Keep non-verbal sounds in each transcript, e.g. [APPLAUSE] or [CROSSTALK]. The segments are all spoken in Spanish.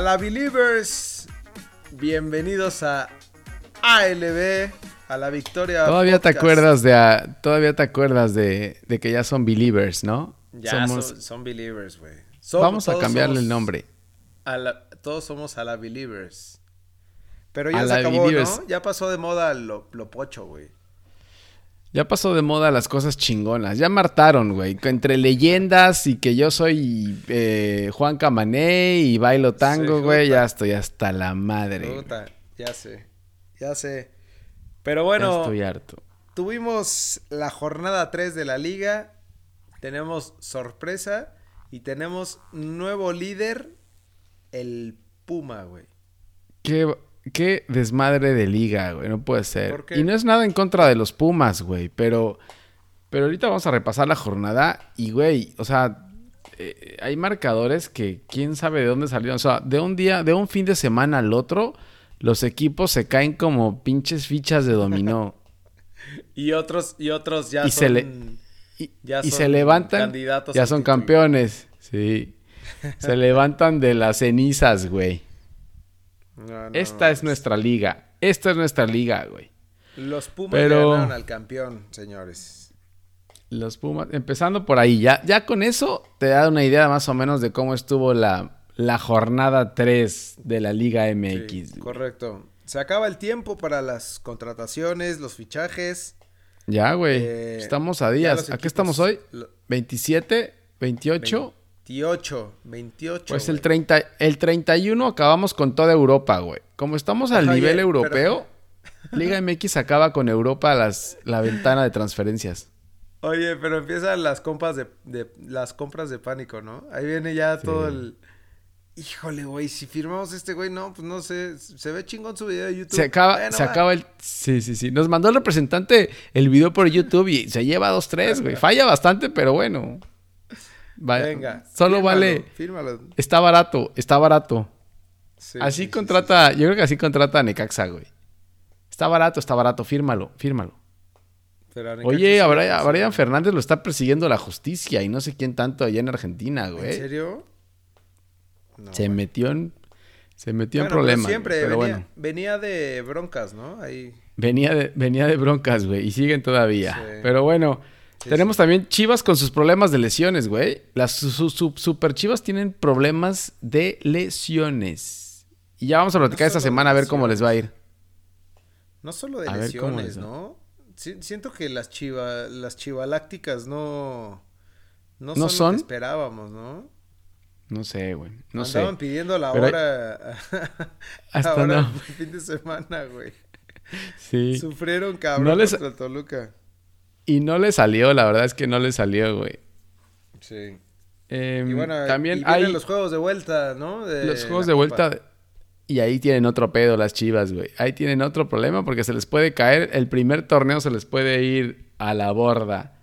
A la Believers, bienvenidos a ALB, a la victoria. Todavía te acuerdas de, a- todavía te acuerdas de, de que ya son believers, ¿no? Ya Somos- son, son Believers, güey. Vamos a cambiarle el nombre. a la- todos somos a la Believers. Pero ya A se acabó, Believers. ¿no? Ya pasó de moda lo, lo pocho, güey. Ya pasó de moda las cosas chingonas. Ya martaron, güey. Entre leyendas y que yo soy eh, Juan Camané y bailo tango, Sí, güey. Ya estoy hasta la madre. ya sé. Ya sé. Pero Ya bueno, estoy harto. tuvimos la jornada 3 de la liga. Tenemos sorpresa y tenemos nuevo líder, el Puma, güey. Qué, qué desmadre de liga, güey. No puede ser. Y no es nada en contra de los Pumas, güey. Pero, pero ahorita vamos a repasar la jornada. Y, güey, o sea, eh, hay marcadores que quién sabe de dónde salieron. O sea, de un día, de un fin de semana al otro, los equipos se caen como pinches fichas de dominó. [LAUGHS] Y otros, y otros ya Y son, se le- y, ya y son se levantan. candidatos Ya son título. campeones. Sí. [LAUGHS] Se levantan de las cenizas, güey. No, no, Esta es nuestra liga. Esta es nuestra liga, güey. Los Pumas Pero- ganaron al campeón, señores. Los Pumas, empezando por ahí, ya, ya con eso te da una idea más o menos de cómo estuvo la, la jornada 3 de la Liga Sí, MX. correcto. Se acaba el tiempo para las contrataciones, los fichajes. ya, güey. Eh, estamos a días. ¿A qué estamos hoy? lo- 27, 28. 28, 28. Pues el, güey. 30, el 31 acabamos con toda Europa, güey. Como estamos al Ajá, nivel europeo, [LAUGHS] Liga MX acaba con Europa las, la ventana de transferencias. Oye, pero empiezan las compras de, de- las compras de pánico, ¿no? Ahí viene ya todo el Híjole, güey, si firmamos este güey, no, pues no sé, se ve chingón su video de YouTube. Se acaba, Bueno, se va. acaba el. Sí, sí, sí. Nos mandó el representante el video por YouTube y se lleva dos, tres, [LAUGHS] güey. Falla bastante, pero bueno. Va- Venga. Solo fírmalo, vale. Fírmalo. Está barato, está barato. Sí, así sí, sí, contrata. Yo creo que así contrata a Necaxa, güey. Está barato, está barato. Fírmalo, fírmalo. Pero Oye, a Brian, Fernández lo está persiguiendo la justicia y no sé quién tanto allá en Argentina, ¿En güey. serio? No, Se güey. metió en. Se metió en pero problemas. siempre pero venía, bueno. venía de broncas, ¿no? Ahí. Venía de, venía de broncas, güey, y siguen todavía. Pero bueno, Sí, tenemos también Chivas con sus problemas de lesiones, güey. Las su- su- su- super Chivas tienen problemas de lesiones. Y ya vamos a platicar esta semana a ver cómo les va a ir. No solo de A lesiones. ¿no? Si- siento que las chiva, las chivalácticas no, no, ¿No son, lo son? que esperábamos, ¿no? No sé, güey. No Andaban sé. pidiendo la Pero hay- hora, [LAUGHS] Hasta [LAUGHS] ahora no. fin de semana, güey. Sí. Sufrieron cabrón No les- contra Toluca. Y no le salió, la verdad es que no le salió, güey. Sí. Em, Y bueno, también y vienen hay los juegos de vuelta, ¿no? De los juegos de Copa. vuelta. Y ahí tienen otro pedo las chivas, güey. Ahí tienen otro problema porque se les puede caer. El primer torneo se les puede ir a la borda.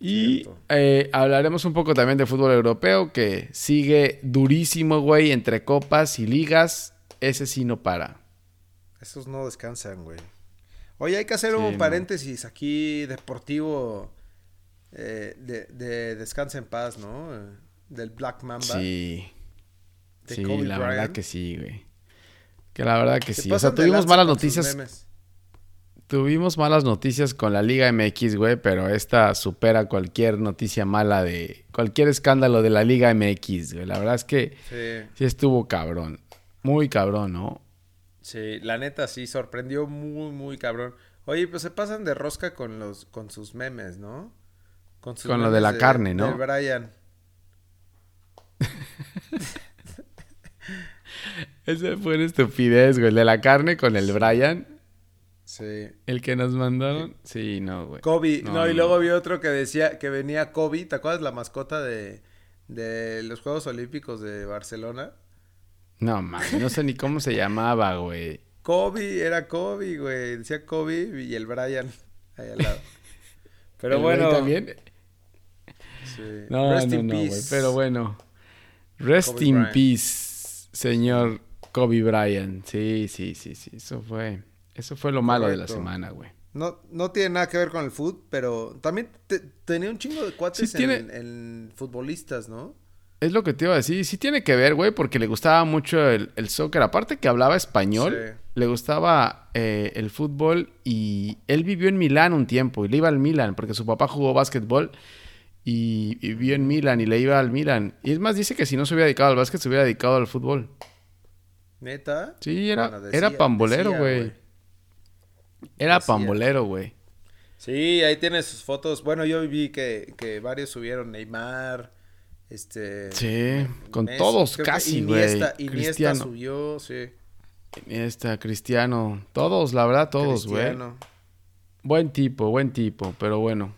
Y eh, hablaremos un poco también de fútbol europeo que sigue durísimo, güey, entre copas y ligas. Ese sí no para. Esos no descansan, güey. Oye, hay que hacer Sí, un paréntesis aquí deportivo eh, de, de Descansa en Paz, ¿no? Del Black Mamba. Sí. de Sí, Kobe la verdad que sí, güey. Que la verdad que sí. O sea, tuvimos malas noticias. Tuvimos malas noticias con la Liga MX, güey, pero esta supera cualquier noticia mala de cualquier escándalo de la Liga MX, güey. La verdad es que Sí, sí estuvo cabrón. Muy cabrón, ¿no? Sí, la neta sí, sorprendió muy, muy cabrón. Oye, pues se pasan de rosca con los, con sus memes, ¿no? Con, sus Con lo de la carne, ¿no? De Brian. [LAUGHS] Esa fue una estupidez, güey. El de la carne con el Brian, Sí. el que nos mandaron. Sí, no, güey. Kobe, no, No, y luego vi otro que decía que venía Kobe, ¿te acuerdas la mascota de, de los Juegos Olímpicos de Barcelona? No, mames, no sé ni cómo se llamaba, güey. Kobe, era Kobe, güey, decía Kobe y el Brian ahí al lado. [LAUGHS] Pero El bueno, también. sí. No, Rest no, in no, peace. Pero bueno. Rest Kobe in Bryant. peace, señor Kobe Bryant. Sí, sí, sí, sí. Eso fue. Eso fue lo malo de la semana, güey. No, no tiene nada que ver con el fútbol, pero también te- tenía un chingo de cuates Sí, tiene- en, en futbolistas, ¿no? Es lo que te iba a decir. Sí tiene que ver, güey, porque le gustaba mucho el, el soccer. Aparte que hablaba español, Sí. le gustaba eh, el fútbol y él vivió en Milán un tiempo y le iba al Milán porque su papá jugó básquetbol y, y vivió en Milán y le iba al Milán. Y es más, dice que si no se hubiera dedicado al básquet, se hubiera dedicado al fútbol. ¿Neta? Sí, era, Bueno, decía- era pambolero, güey. Era Decía. pambolero, güey. Sí, ahí tiene sus fotos. Bueno, yo vi que, que varios subieron Neymar, este... Sí, con Messi, todos casi, güey. Iniesta, Iniesta Cristiano. subió, sí. Iniesta, Cristiano. Todos, la verdad, todos, güey. Buen tipo, buen tipo, pero bueno.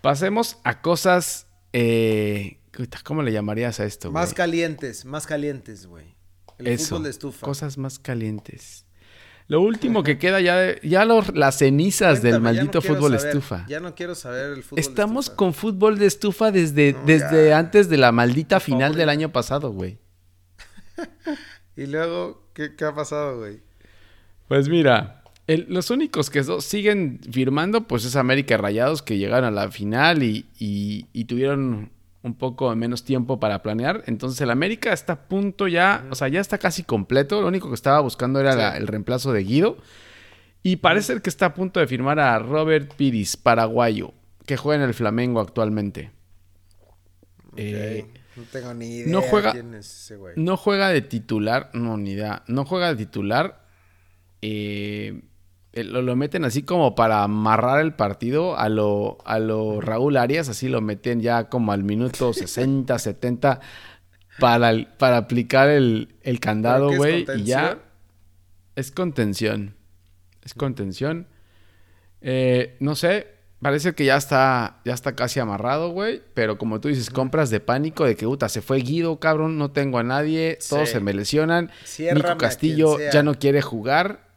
Pasemos a cosas. Eh, ¿Cómo le llamarías a esto, Más calientes, más calientes, güey. El Eso. fútbol de estufa. Cosas más calientes. Lo último que queda ya, de- ya los- las cenizas del Cuéntame, maldito fútbol saber, estufa. Ya no quiero saber el fútbol Estamos de con fútbol de estufa desde, No, desde ya. antes de la maldita final del año pasado, güey. [LAUGHS] Y luego, ¿qué, qué ha pasado, güey? Pues mira, el- los únicos que siguen firmando, pues es América Rayados, que llegaron a la final y, y- y tuvieron un poco menos tiempo para planear. Entonces el América está a punto ya, o sea, ya está casi completo. Lo único que estaba buscando era Sí. la- el reemplazo de Guido. Y parece que está a punto de firmar a Robert Piris, paraguayo, que juega en el Flamengo actualmente. Eh, No tengo ni idea no juega- quién es ese güey. no juega de titular, no, ni idea. No juega de titular. eh, lo, lo meten así como para amarrar el partido a lo, a lo Raúl Arias, así lo meten ya como al minuto [LAUGHS] 60, 70 para, el- para aplicar el, el candado, güey. Y ya es contención. Es contención. Eh, no sé, parece que ya está, ya está casi amarrado, güey. Pero como tú dices, compras de pánico de que, puta, se fue Guido, cabrón, no tengo a nadie, todos Sí. se me lesionan. Ciérrame a Nico Castillo ya no quiere jugar.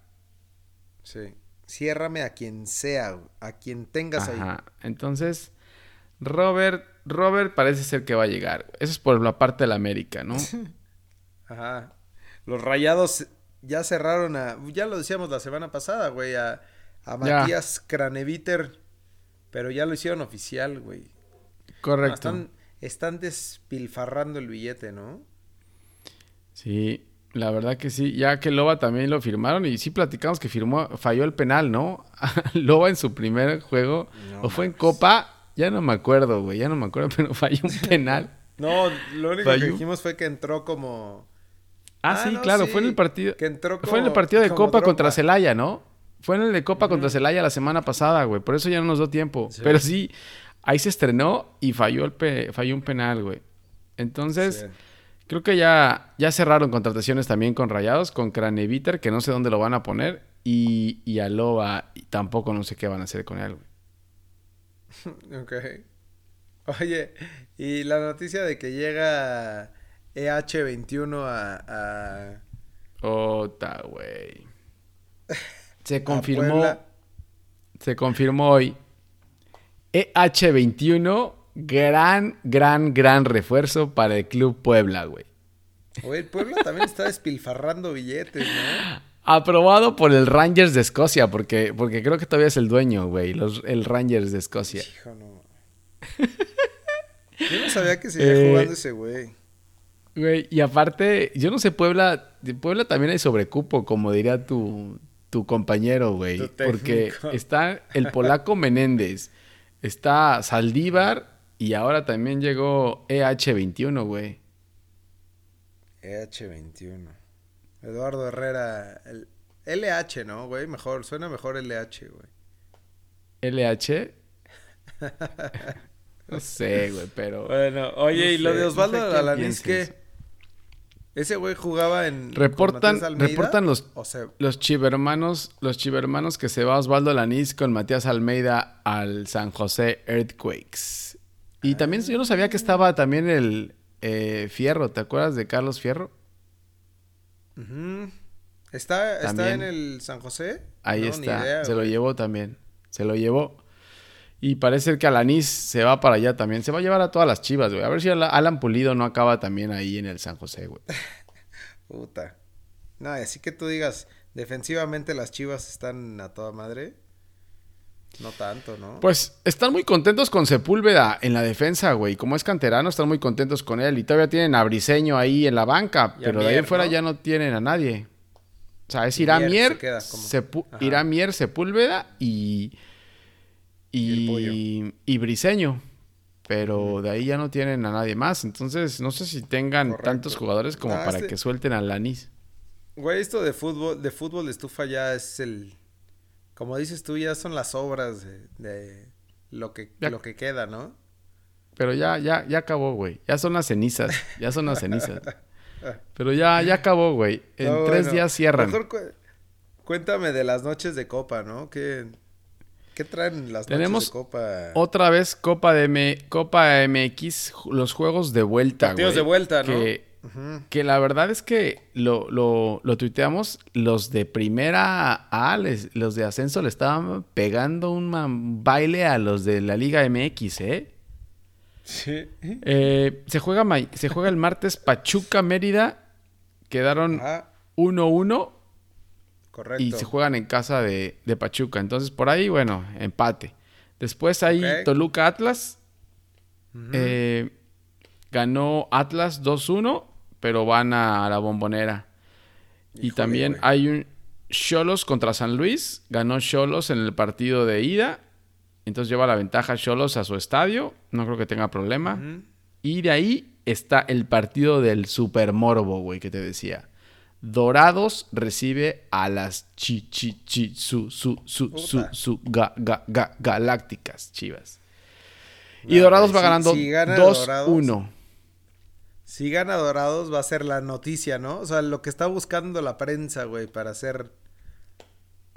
Sí. Ciérrame a quien sea, a quien tengas ahí. Ajá. Entonces, Robert, Robert parece ser que va a llegar. Eso es por la parte de la América, ¿no? [LAUGHS] Ajá. Los rayados ya cerraron a. Ya lo decíamos la semana pasada, güey. A, a. Matías Craneviter. Pero ya lo hicieron oficial, güey. Correcto. Están, están despilfarrando el billete, ¿no? Sí, la verdad que sí. Ya que Loba también lo firmaron y sí platicamos que firmó, falló el penal, ¿no? [LAUGHS] Loba en su primer juego, No o fue en. Copa, ya no me acuerdo, güey, ya no me acuerdo, [LAUGHS] pero falló un penal. No, lo único Falló. que dijimos fue que entró como. Ah, Ah, sí, no, claro, sí, fue en el partido. que entró Fue en el partido de Copa contra. Celaya, ¿no? Fue en el de Copa contra Celaya la semana pasada, güey. Por eso ya no nos dio tiempo. Sí. Pero sí, ahí se estrenó y falló, el pe- falló un penal, güey. Entonces, Sí. Creo que ya, ya cerraron contrataciones también con Rayados, con Craneviter, que no sé dónde lo van a poner, y, y a Loba, y tampoco no sé qué van a hacer con él, güey. [LAUGHS] Ok. Oye, y la noticia de que llega EH21 a, a, Ota, güey. [LAUGHS] Se confirmó. Se confirmó hoy. EH21, gran, gran, gran refuerzo para el Club Puebla, güey. Oye, el pueblo también está despilfarrando billetes, ¿no? Aprobado por el Rangers de Escocia, porque, porque creo que todavía es el dueño, güey. los- el Rangers de Escocia. Hijo, no. Yo no sabía que seguía Eh, jugando ese güey. Güey, y aparte, yo no sé, Puebla, Puebla también hay sobrecupo, como diría tu, tu compañero, güey. Porque está el polaco Menéndez, está Saldívar y ahora también llegó EH21, güey. EH21. Eduardo Herrera. El LH, ¿no, güey? Mejor, suena mejor LH, güey. LH. [LAUGHS] No sé, güey, pero... Bueno, oye, No y lo sé, de no Osvaldo sé Alanís, pienses. ¿qué? ¿Ese güey jugaba en. Reportan, Almeida? reportan los, O sea, los chivermanos, los chivermanos que se va Osvaldo Lanís con Matías Almeida al San José Earthquakes. Y también yo no sabía que estaba también el eh, Fierro, ¿te acuerdas de Carlos Fierro? ¿Está, ¿Está en el San José? Ahí No, está, idea, se lo llevó también, se lo llevó. Y parece que Alanís se va para allá también, se va a llevar a todas las chivas, güey. A ver si Ala- Alan Pulido no acaba también ahí en el San José, güey. [LAUGHS] Puta. No, así que tú digas, defensivamente las chivas están a toda madre. No tanto, ¿no? Pues están muy contentos con Sepúlveda en la defensa, güey. Como es canterano, están muy contentos con él. Y todavía tienen a Briseño ahí en la banca, pero de ahí en fuera ya no tienen a nadie. O sea, es Iramier, Iramier, Sepúlveda y. Y, y, Briseño. Pero de ahí ya no tienen a nadie más. Entonces, no sé si tengan tantos jugadores como para este que suelten a Lanis. Güey, esto de fútbol, de fútbol de estufa ya es el. Como dices tú, ya son las obras de, lo, que, lo que queda, ¿no? Pero ya, ya, ya acabó, güey. Ya son las cenizas. Ya son las cenizas. [LAUGHS] Pero ya, ya acabó, güey. En tres días cierran. Mejor cuéntame de las noches de copa, ¿no? ¿Qué, qué traen las noches de copa? Otra vez Copa de M Copa MX, los juegos de vuelta, Partidos de vuelta, ¿no? Que, la verdad es que lo, lo, lo tuiteamos, los de primera A, los de ascenso le estaban pegando un baile a los de la Liga MX, ¿eh? Sí. Eh, se, juega se juega el martes Pachuca Mérida. Quedaron 1-1. Correcto. Y se juegan en casa de, Pachuca. Entonces, por ahí, bueno, empate. Después hay Toluca Atlas. Eh, ganó Atlas 2-1, pero van a, la bombonera. y también hay un Cholos contra San Luis. Ganó Cholos en el partido de ida. Entonces lleva la ventaja Cholos a su estadio. No creo que tenga problema. Y de ahí está el partido del Super Morbo, güey, que te decía. Dorados recibe a las chi, chi, chi, su, su, su, su, su, ga, ga, ga, galácticas chivas. y Dorados va ganando 2-1. Si gana Dorados va a ser la noticia, ¿no? O sea, lo que está buscando la prensa, güey, para hacer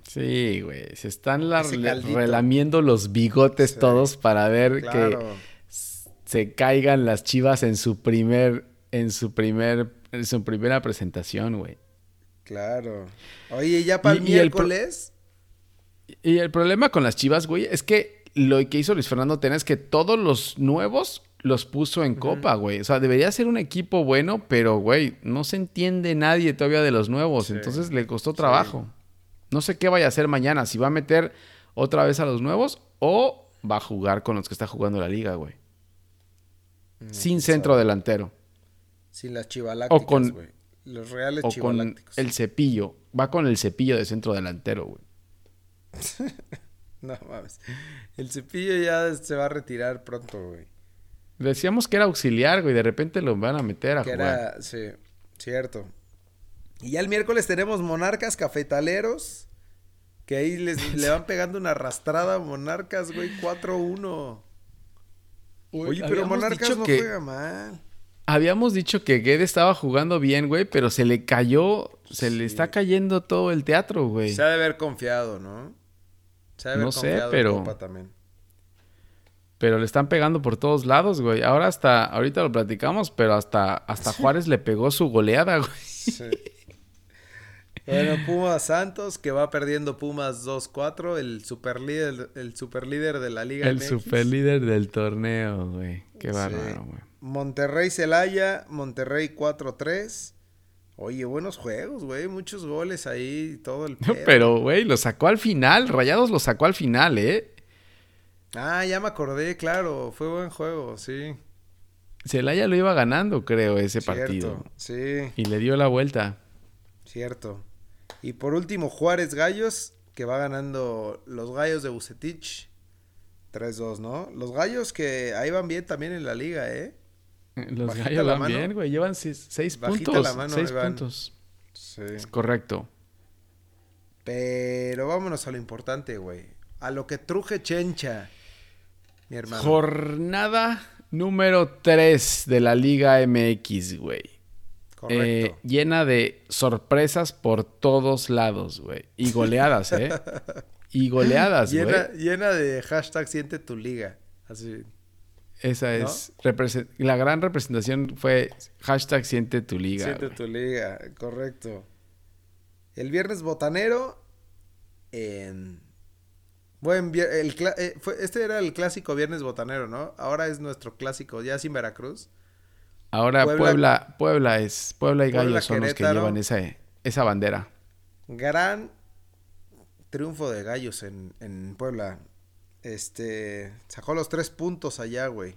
Sí, güey. Se están relamiendo los bigotes todos para ver que se caigan las chivas en su primer, en su primer, en su primera presentación, güey. Claro. Oye, ¿ya para el miércoles? y el problema con las chivas, güey, es que lo que hizo Luis Fernando Tena es que todos los nuevos los puso en copa, güey. O sea, debería ser un equipo bueno, pero, güey, no se entiende nadie todavía de los nuevos. Entonces le costó trabajo. No sé qué vaya a hacer mañana, si va a meter otra vez a los nuevos o va a jugar con los que está jugando la liga, güey. Mm, Sin centro delantero. Sin las chivalácticas, o con, Los reales o con el cepillo. Va con el cepillo de centro delantero, güey. [LAUGHS] no mames. El cepillo ya se va a retirar pronto, güey. Decíamos que era auxiliar, güey. De repente lo van a meter a jugar. Era, sí, cierto. Y ya el miércoles tenemos Monarcas Cafetaleros. Que ahí les, [LAUGHS] le van pegando una arrastrada a Monarcas, güey, 4-1. Oye, pero Monarcas no juega mal. Habíamos dicho que Guede estaba jugando bien, güey, pero se le cayó, se le está cayendo todo el teatro, güey. Se ha de haber confiado, ¿no? Se ha de haber no sé, pero... también. Pero le están pegando por todos lados, güey. Ahora hasta, ahorita lo platicamos, pero hasta, hasta Juárez le pegó su goleada, güey. Sí. Bueno, Pumas Santos, que va perdiendo Pumas 2-4, el superlíder, el superlíder de la Liga El superlíder del torneo, güey. Qué bárbaro, güey. Monterrey Celaya, Monterrey 4-3. Oye, buenos juegos, güey. Muchos goles ahí, todo el [LAUGHS] Pero, güey, lo sacó al final. Rayados lo sacó al final, ¿eh? Ah, ya me acordé, claro. Fue buen juego, sí. Celaya lo iba ganando, creo, ese partido. Sí. Y le dio la vuelta. Cierto. Y por último, Juárez Gallos, que va ganando los Gallos de Bucetich. 3-2, ¿no? Los Gallos que ahí van bien también en la liga, ¿eh? Los Gallos van bien, güey. Llevan 6 puntos. La mano, seis puntos. Sí. Es correcto. Pero vámonos a lo importante, güey. A lo que truje Chencha, mi hermano. Jornada número 3 de la Liga MX, güey. Eh, llena de sorpresas por todos lados, güey. Y goleadas, ¿eh? y goleadas, güey. Llena, de hashtag siente tu liga. Así. Esa es. La gran representación fue hashtag siente tu liga. Siente tu liga, correcto. El viernes botanero. En... Buen el, eh, este era el clásico viernes botanero, ¿no? Ahora es nuestro clásico, ya sin Veracruz. Ahora Puebla, Puebla, es, Puebla y Gallos son los que llevan esa, esa bandera. Gran triunfo de Gallos en, en Puebla. Este, sacó los tres puntos allá, güey.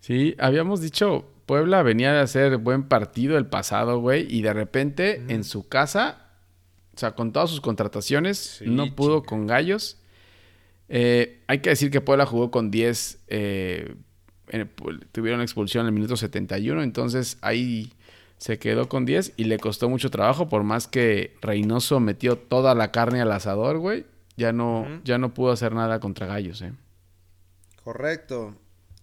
Sí, habíamos dicho, Puebla venía de hacer buen partido el pasado, güey, y de repente en su casa, o sea, con todas sus contrataciones, no pudo con Gallos. Eh, hay que decir que Puebla jugó con 10, eh, tuvieron expulsión en el minuto 71, entonces ahí se quedó con 10 y le costó mucho trabajo, por más que Reynoso metió toda la carne al asador, güey, ya no, ya no pudo hacer nada contra Gallos, eh. Correcto,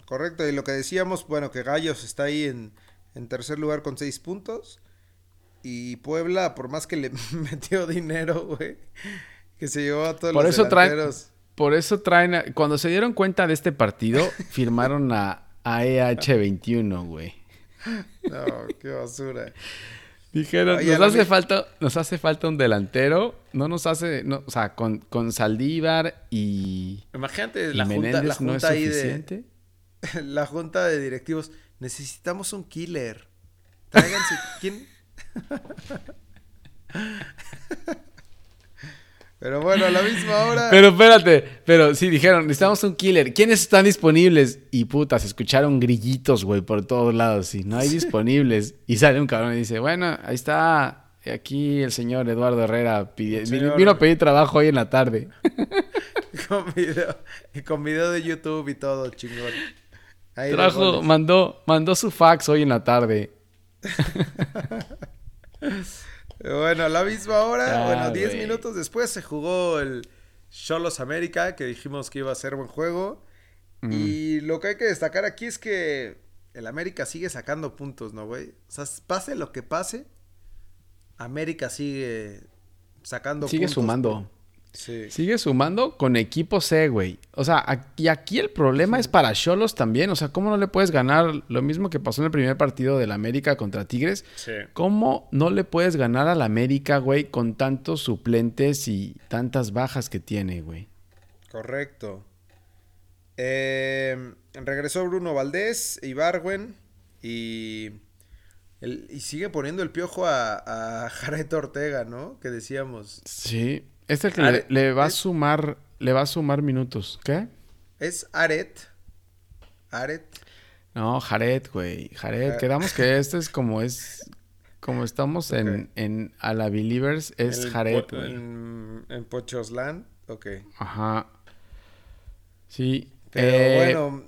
correcto. Y lo que decíamos, bueno, que Gallos está ahí en, tercer lugar con 6 puntos. Y Puebla, por más que le [LAUGHS] metió dinero, güey, que se llevó a todos por los eso delanteros. por eso traen, cuando se dieron cuenta de este partido, [LAUGHS] firmaron a, a EH21, güey. No, qué basura. Dijeron, nos hace falta, nos hace falta un delantero, no nos hace, no, o sea, con, con Saldívar y Imagínate la, junta, la junta, ahí de [LAUGHS] la junta de directivos, necesitamos un killer. Tráiganse quién Pero bueno, a la misma hora. Pero espérate, pero sí dijeron, necesitamos un killer. ¿Quiénes están disponibles? Y putas, escucharon grillitos, güey, por todos lados. Y no hay disponibles. Y sale un cabrón y dice, bueno, ahí está aquí el señor Eduardo Herrera. Vino a pedir trabajo hoy en la tarde. [LAUGHS] con, video, con video de YouTube y todo, chingón. Trajo, mandó, mandó su fax hoy en la tarde. [LAUGHS] Bueno, a la misma hora, bueno, 10 minutos después se jugó el Cholos América, que dijimos que iba a ser buen juego. Mm. Y lo que hay que destacar aquí es que el América sigue sacando puntos, ¿no, güey? O sea, pase lo que pase, América sigue sacando puntos. Sigue sumando. Sigue sumando con equipo C, güey. O sea, y aquí el problema es para Cholos también. O sea, ¿cómo no le puedes ganar lo mismo que pasó en el primer partido del América contra Tigres? ¿Cómo no le puedes ganar al América, güey, con tantos suplentes y tantas bajas que tiene, güey? Correcto. Eh, regresó Bruno Valdés, Ibarwen y, y sigue poniendo el piojo a, a [LAUGHS] Jared Ortega, ¿no? Que decíamos. Sí. Este que le, va a sumar, le va a sumar minutos. ¿Qué? Es Aret. Aret. No, Jared, güey. Jared. Ah. Quedamos que [LAUGHS] este es como es. Como estamos en, en A la Believers, es Jared, güey. En, en Pochoslan, ok. Ajá. Sí. Pero eh, bueno,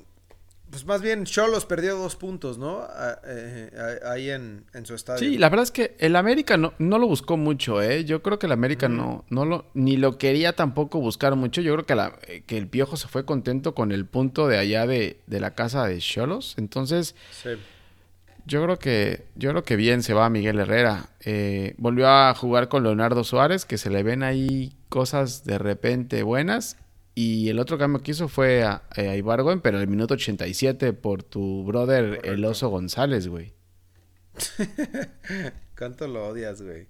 pues más bien Cholos perdió dos puntos, ¿no? Eh, ahí en, su estadio. Sí, la verdad es que el América no, no lo buscó mucho, ¿eh? Yo creo que el América no, no lo, ni lo quería tampoco buscar mucho. Yo creo que, la, que el Piojo se fue contento con el punto de allá de, la casa de Cholos. Entonces, yo creo que, yo creo que bien se va Miguel Herrera. Eh, volvió a jugar con Leonardo Suárez, que se le ven ahí cosas de repente buenas. Y el otro cambio que hizo fue a, eh, a Ibargüen, pero el minuto 87 por tu brother El Oso González, güey. [LAUGHS] ¿Cuánto lo odias, güey?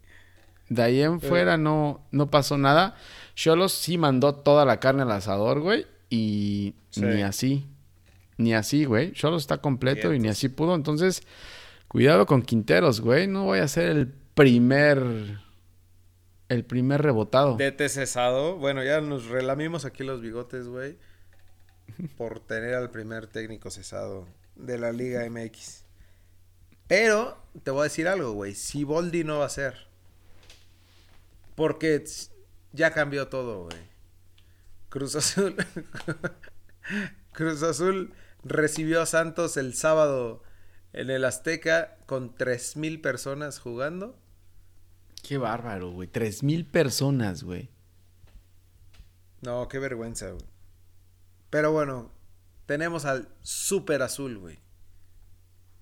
De ahí en fuera no, no pasó nada. Cholos sí mandó toda la carne al asador, güey. Y ni así. Ni así, güey. Cholos está completo y ni así pudo. Entonces, cuidado con Quinteros, güey. No voy a ser el primer el primer rebotado. Vete cesado. Bueno, ya nos relamimos aquí los bigotes, güey. Por tener al primer técnico cesado de la Liga MX. Pero te voy a decir algo, güey. Si Boldi no va a ser. Porque ya cambió todo, güey. Cruz Azul. [LAUGHS] Cruz Azul recibió a Santos el sábado en el Azteca con 3.000 personas jugando. Qué bárbaro, güey. Tres mil personas, güey. No, qué vergüenza, güey. Pero bueno, tenemos al Super Azul, güey.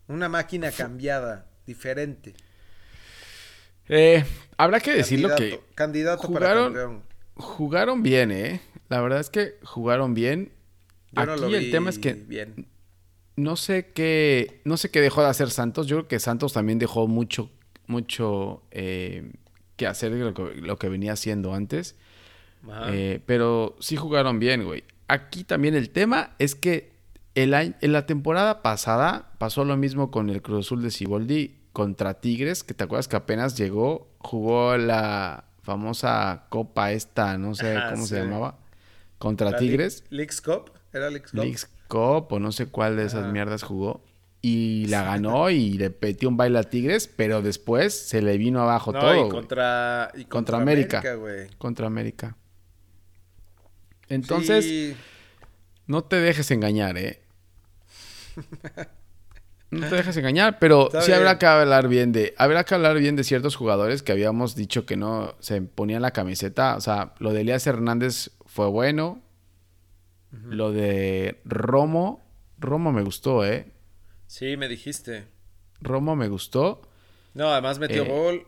Una máquina cambiada, diferente. Eh, habrá que decirlo que. Candidato jugaron, para Jugaron bien, ¿eh? La verdad es que jugaron bien. Aquí el tema es que. Bien. No sé qué. No sé qué dejó de hacer Santos. Yo creo que Santos también dejó mucho mucho eh, que hacer lo que, lo que, venía haciendo antes. Eh, pero sí jugaron bien, güey. Aquí también el tema es que el en la temporada pasada pasó lo mismo con el Cruz Azul de Ciboldi contra Tigres, que te acuerdas que apenas llegó, jugó la famosa copa esta, no sé cómo se llamaba. contra ¿La Tigres. Leagues Cup? ¿Era Leagues Cup? Leagues Cup o no sé cuál de esas Ajá. mierdas jugó. Y la ganó y le metió un baile a Tigres, pero después se le vino abajo No, todo. y contra, y Contra contra América. Contra América. Entonces, Sí, no te dejes engañar, ¿eh? No te dejes engañar, pero Está sí habrá que hablar bien de, habrá que hablar bien de ciertos jugadores que habíamos dicho que no se ponían la camiseta. O sea, lo de Elías Hernández fue bueno. Lo de Romo, Romo me gustó, ¿eh? Sí, me dijiste. Romo me gustó. No, además metió Eh, gol.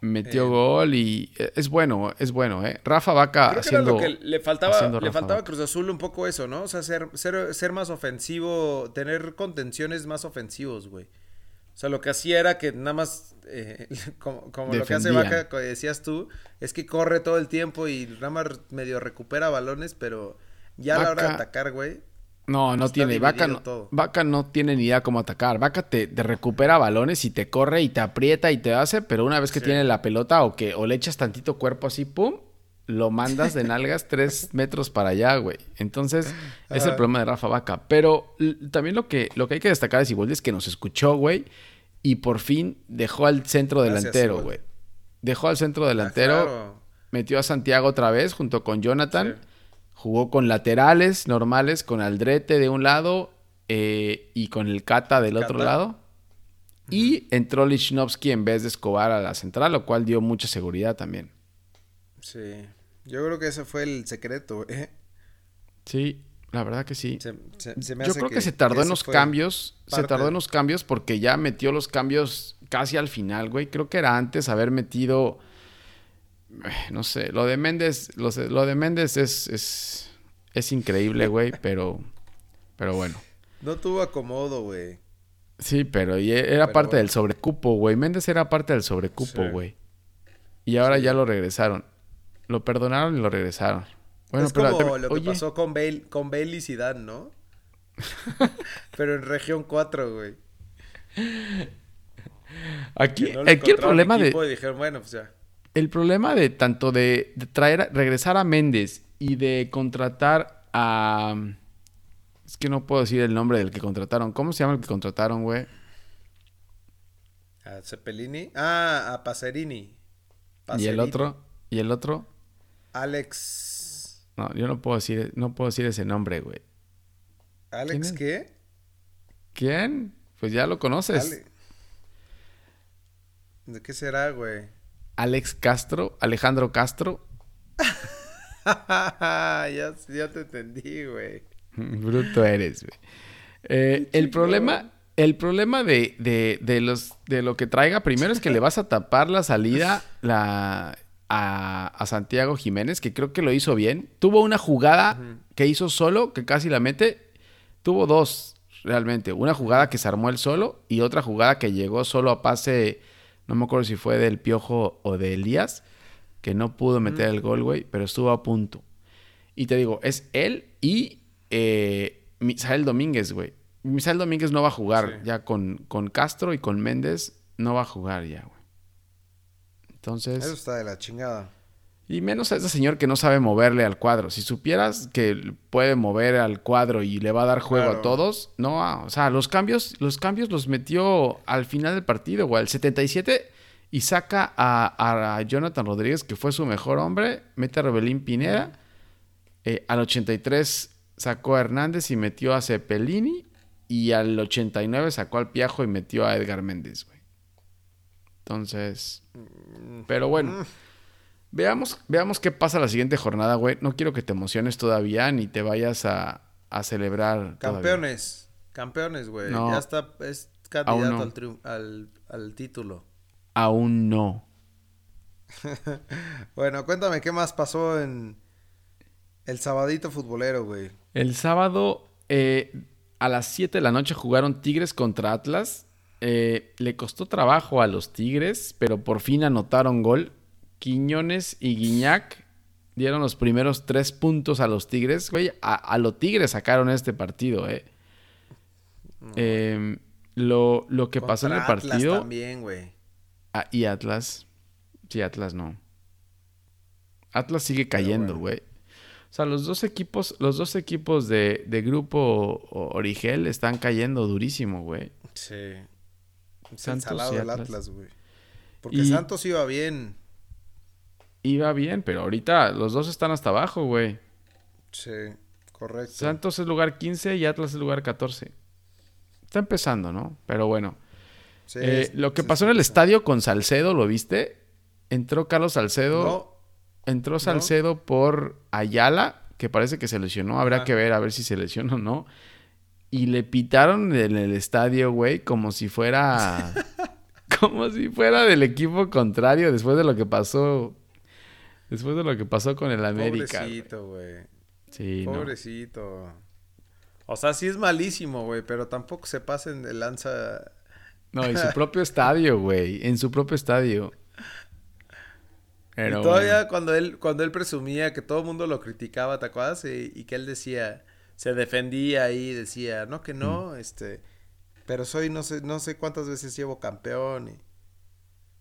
Metió Eh. gol y eh, es bueno, es bueno, ¿eh? Rafa Vaca Creo que haciendo... era lo que le faltaba, le faltaba a. Cruz Azul un poco eso, ¿no? O sea, ser, ser, ser más ofensivo, tener contenciones más ofensivos, güey. O sea, lo que hacía era que nada más, eh, [LAUGHS] como, como lo que hace. Vaca, como decías tú, es que corre todo el tiempo y nada más medio recupera balones, pero ya a la hora de atacar, güey. No, no Está tiene. Vaca no, todo. Vaca no tiene ni idea cómo atacar. Vaca te, te recupera balones y te corre y te aprieta y te hace, pero una vez que Sí. tiene la pelota o que o le echas tantito cuerpo así, pum, lo mandas de [LAUGHS] nalgas tres metros para allá, güey. Entonces, es el Ajá. problema de Rafa Vaca. Pero también lo que, lo que hay que destacar de Siboldi es que nos escuchó, güey, y por fin dejó al centro delantero, güey. Dejó al centro delantero, Ah, claro. metió a Santiago otra vez junto con Jonathan. Sí. Jugó con laterales normales, con Aldrete de un lado eh, y con el Cata del otro lado. Y entró Lichnowsky en vez de Escobar a la central, lo cual dio mucha seguridad también. Sí. Yo creo que ese fue el secreto, [LAUGHS] ¿eh? Sí, la verdad que sí. Se, se- se me Yo hace creo que, se tardó en los cambios. Se tardó en los cambios porque ya metió los cambios casi al final, güey. Creo que era antes haber metido. [SIGHS] No sé, lo de Méndez, lo, lo de Méndez es, es, es increíble, güey, pero, pero bueno. No tuvo acomodo, güey. Sí, pero y e- era Pero parte bueno. del sobrecupo, güey. Méndez era parte del sobrecupo, Sí. güey. Y ahora Sí. ya lo regresaron. Lo perdonaron y lo regresaron. Bueno, es pero como lo que oye, pasó con Bale, con Bale y Zidane, ¿no? [LAUGHS] Pero en región 4, güey. aquí, no aquí el problema de y dijeron, bueno, pues ya. El problema de tanto de, de traer, regresar a Méndez y de contratar a es que no puedo decir el nombre del que contrataron. ¿Cómo se llama el que contrataron, güey? A Cepelini. Ah, a Pacerini. Y el Pacerini. otro, y el otro, Alex. no, yo no puedo decir, no puedo decir ese nombre, güey. ¿Alex qué? ¿Quién? Pues ya lo conoces. Ale- ¿De qué será, güey? Alex Castro, Alejandro Castro. [LAUGHS] ya, ya te entendí, güey. [LAUGHS] Bruto eres, güey. Eh, el problema, el problema de, de, de los, de lo que traiga primero es que le vas a tapar la salida la, a, a Santiago Jiménez, que creo que lo hizo bien. Tuvo una jugada que hizo solo, que casi la mete. Tuvo dos, realmente. Una jugada que se armó él solo y otra jugada que llegó solo a pase, no me acuerdo si fue del Piojo o de Elías, que no pudo meter el gol, güey, pero estuvo a punto. Y te digo, es él y eh, Misael Domínguez, güey. Misael Domínguez no va a jugar Sí. ya con, con Castro y con Méndez. No va a jugar ya, güey. Entonces... Eso está de la chingada. Y menos a ese señor que no sabe moverle al cuadro. Si supieras que puede mover al cuadro y le va a dar juego Claro. a todos, no, ah, o sea, los cambios, los cambios los metió al final del partido, güey, al 77 y saca a, a Jonathan Rodríguez, que fue su mejor hombre, mete a Rebelín Pineda, eh, al 83 sacó a Hernández y metió a Cepelini y al 89 sacó al Piajo y metió a Edgar Méndez, güey. Entonces, pero bueno. Veamos, veamos qué pasa la siguiente jornada, güey. No quiero que te emociones todavía ni te vayas a, a celebrar. todavía. Campeones. Campeones, güey. No. Ya está, es candidato no. al, al, al título. Aún no. [LAUGHS] Bueno, cuéntame qué más pasó en el sabadito futbolero, güey. El sábado eh, a las 7 de la noche jugaron Tigres contra Atlas. Eh, le costó trabajo a los Tigres, pero por fin anotaron gol. Quiñones y Guiñac dieron los primeros tres puntos a los Tigres. Güey, a, a los Tigres sacaron este partido, eh. Eh, lo, lo que pasó en el Contra Atlas partido... también, güey. Ah, y Atlas. Sí, Atlas no. Atlas sigue cayendo, bueno. güey. O sea, los dos equipos, los dos equipos de, de grupo Origel están cayendo durísimo, güey. Sí. Santos y del Atlas, güey. Porque Santos iba bien. Iba bien, pero ahorita los dos están hasta abajo, güey. Sí, correcto. Santos es lugar 15 y Atlas es lugar 14. Está empezando, ¿no? Pero bueno. Eh, lo que pasó en el estadio con Salcedo, ¿lo viste? Entró Carlos Salcedo. No. Entró Salcedo por Ayala, que parece que se lesionó. Habrá que ver a ver si se lesionó o no. Y le pitaron en el estadio, güey, como si fuera. [LAUGHS] como si fuera del equipo contrario después de lo que pasó. Después de lo que pasó con el América. Pobrecito, güey. Sí, Pobrecito. O sea, sí es malísimo, güey, pero tampoco se pasen de lanza. No, en su [LAUGHS] propio estadio, güey. En su propio estadio. y todavía cuando él, cuando él presumía que todo el mundo lo criticaba, ¿te acuerdas? Y, que él decía, se defendía ahí, decía, no, que no, mm. este, pero soy, no sé, no sé cuántas veces llevo campeón y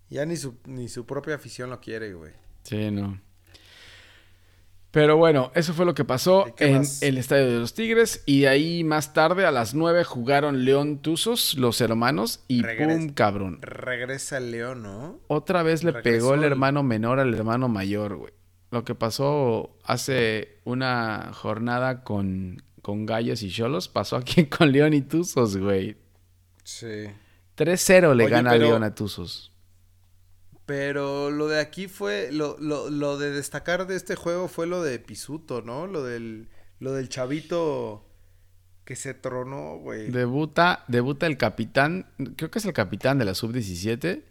ya ni su, ni su propia afición lo quiere, güey. Sí, no. Pero bueno, eso fue lo que pasó en el Estadio de los Tigres. Y ahí más tarde, a las 9, jugaron León Tuzos, los hermanos, y pum, cabrón. Regresa el León, ¿no? Otra vez le pegó el hermano menor al hermano mayor, güey. Lo que pasó hace una jornada con, con Gallos y Cholos, pasó aquí [LAUGHS] con León y Tuzos, güey. Sí. 3-0 le gana León a Tuzos. Pero lo de aquí fue, lo, lo, lo, de destacar de este juego fue lo de Pisuto, ¿no? Lo del, lo del chavito que se tronó, güey. Debuta, debuta el capitán, creo que es el capitán de la sub-17.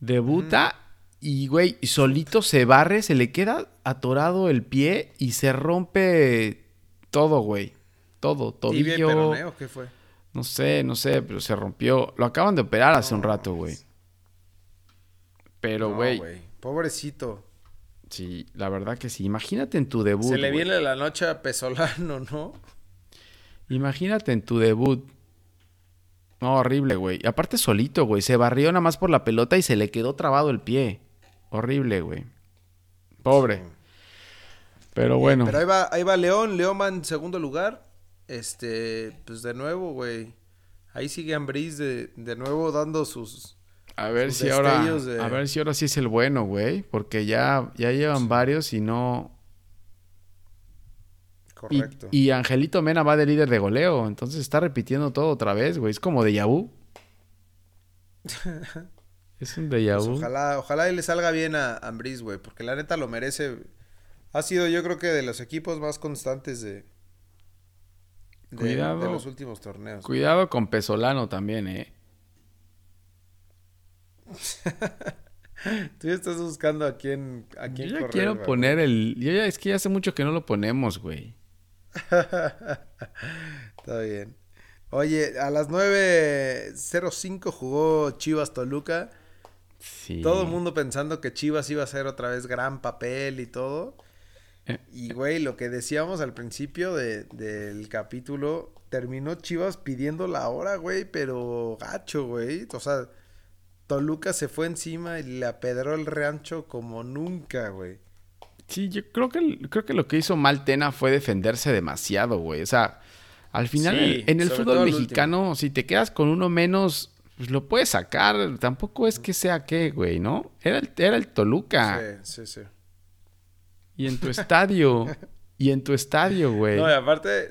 Debuta y, güey, solito se barre, se le queda atorado el pie y se rompe todo, güey. Todo, tobillo. o qué fue? No sé, no sé, pero se rompió. Lo acaban de operar hace un rato, güey. Pero, güey. Pobrecito. Sí, la verdad que sí. Imagínate en tu debut. Se le viene la noche a Pesolano, ¿no? Imagínate en tu debut. No, horrible, güey. Aparte solito, güey. Se barrió nada más por la pelota y se le quedó trabado el pie. Horrible, güey. Pobre. Pero bueno. Pero ahí va, ahí va León. León va en segundo lugar. Este, pues de nuevo, güey. Ahí sigue Ambris de, de nuevo dando sus, a ver si ahora. A ver si ahora sí es el bueno, güey. Porque ya, ya llevan varios y no. Correcto. Y, Angelito Mena va de líder de goleo. Entonces está repitiendo todo otra vez, güey. Es como de Yahoo. [LAUGHS] es un de pues ojalá, ojalá y le salga bien a Ambris, güey. Porque la neta lo merece. Ha sido, yo creo que de los equipos más constantes de. cuidado, de los últimos torneos. Cuidado con Pesolano también, eh. [LAUGHS] Tú ya estás buscando a quién, a quién Yo ya quiero poner el. Yo ya, es que ya hace mucho que no lo ponemos, güey. [LAUGHS] Está bien. Oye, a las 9.05 jugó Chivas Toluca. Sí. Todo el mundo pensando que Chivas iba a hacer otra vez gran papel y todo. Eh, y, güey, lo que decíamos al principio del capítulo, terminó Chivas pidiendo la hora, güey, pero gacho, güey. O sea, Toluca se fue encima y le apedró el rancho como nunca, güey. Sí, yo creo que, creo que lo que hizo mal Tena fue defenderse demasiado, güey. O sea, al final en el fútbol mexicano, si te quedas con uno menos, pues lo puedes sacar. Tampoco es que sea qué, güey, ¿no? Era el, era el Toluca. Sí, sí, sí. Y en tu estadio. y en tu estadio, [LAUGHS] güey. No, y aparte,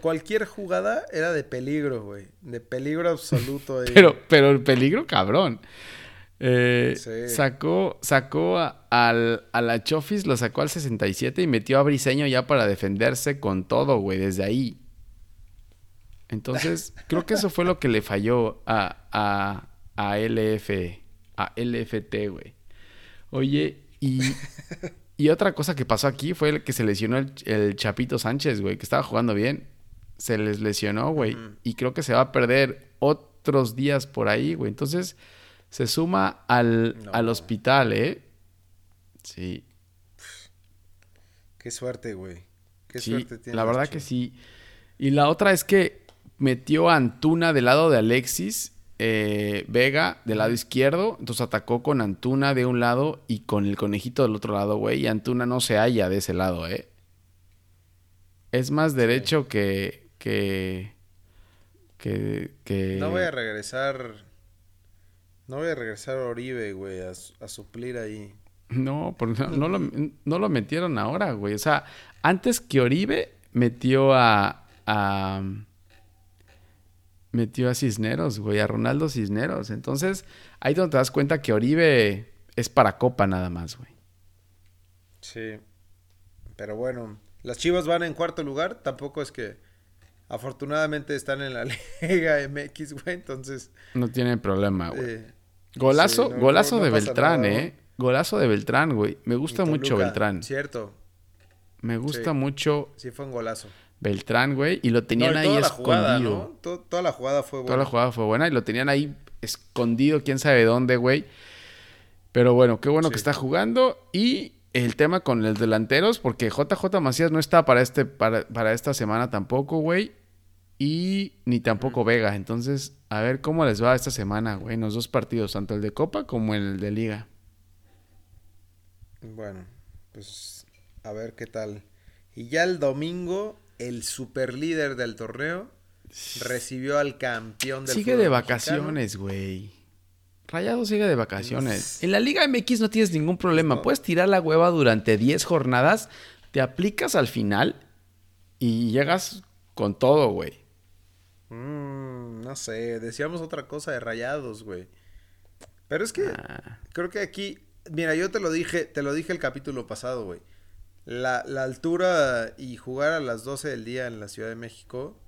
cualquier jugada era de peligro, güey. De peligro absoluto. [LAUGHS] pero, pero el peligro cabrón. Eh, sacó, sacó a, al, a la Chofis, lo sacó al 67 y metió a Briseño ya para defenderse con todo, güey, desde ahí. Entonces, [LAUGHS] creo que eso fue lo que le falló a, a, a LF, a LFT, güey. Oye, y [LAUGHS] Y otra cosa que pasó aquí fue el que se lesionó el, Chapito Sánchez, güey, que estaba jugando bien. Se les lesionó, güey. Y creo que se va a perder otros días por ahí, güey. Entonces, se suma al, al hospital, ¿eh? Sí. Qué suerte, güey. Qué suerte tiene. La verdad que sí. Y la otra es que metió a Antuna del lado de Alexis eh, Vega del lado izquierdo, entonces atacó con Antuna de un lado y con el conejito del otro lado, güey. Y Antuna no se halla de ese lado, ¿eh? Es más derecho que, que, que, que... No voy a regresar. No voy a regresar a Oribe, güey, a, su- a suplir ahí. No, porque no, no lo, no lo metieron ahora, güey. O sea, antes que Oribe metió a, a metió a Cisneros, güey, a Ronaldo Cisneros. Entonces, ahí donde te das cuenta que Oribe es para Copa nada más, güey. Sí. Pero bueno, las Chivas van en cuarto lugar. Tampoco es que. Afortunadamente están en la [LAUGHS] Liga MX, güey. Entonces. No tiene problema, güey. eh, Golazo, sí, no- golazo no- no de Beltrán, nada, eh. Golazo de Beltrán, güey. Me gusta mucho Beltrán. Cierto. Me gusta Sí. mucho Sí, fue un golazo. Beltrán, güey. Y lo tenían No, y ahí toda la escondido. jugada, ¿no? To- toda la jugada fue buena. Toda la jugada fue buena y lo tenían ahí escondido, quién sabe dónde, güey. Pero bueno, qué bueno Sí. que está jugando. Y el tema con los delanteros, porque JJ Macías no está para, este, para, para esta semana tampoco, güey. Y ni tampoco Vega. Entonces, a ver cómo les va esta semana, güey, en los dos partidos, tanto el de Copa como el de Liga. Bueno, pues a ver qué tal. Y ya el domingo, el super líder del torneo recibió al campeón del Sigue de vacaciones, güey. Rayado sigue de vacaciones. En la Liga MX no tienes ningún problema. No. Puedes tirar la hueva durante 10 jornadas, te aplicas al final y llegas con todo, güey. Mm, no sé, decíamos otra cosa de rayados, güey. Pero es que Ah. creo que aquí, mira, yo te lo dije, te lo dije el capítulo pasado, güey. La, la altura y jugar a las 12 del día en la Ciudad de México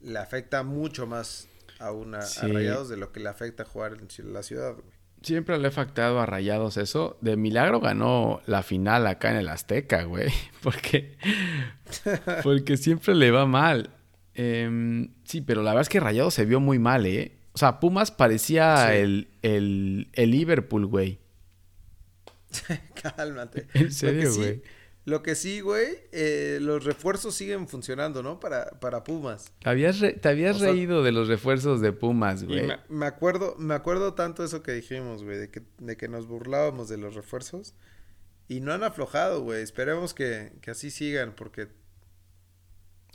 le afecta mucho más a una a rayados de lo que le afecta jugar en la ciudad, güey. Siempre le he factado a Rayados eso. De milagro ganó la final acá en el Azteca, güey. [LAUGHS] Porque, [LAUGHS] porque siempre le va mal. Em, sí, pero la verdad es que Rayados se vio muy mal, ¿eh? O sea, Pumas parecía Sí. el, el, el Liverpool, güey. [LAUGHS] Cálmate. En Lo que serio, sí- güey. Lo que sí, güey, eh, los refuerzos siguen funcionando, ¿no? Para, para Pumas. Te habías, re- te habías O sea- reído de los refuerzos de Pumas, güey. me, me acuerdo, me acuerdo tanto eso que dijimos, güey, de que, de que nos burlábamos de los refuerzos. Y no han aflojado, güey. Esperemos que, que así sigan, porque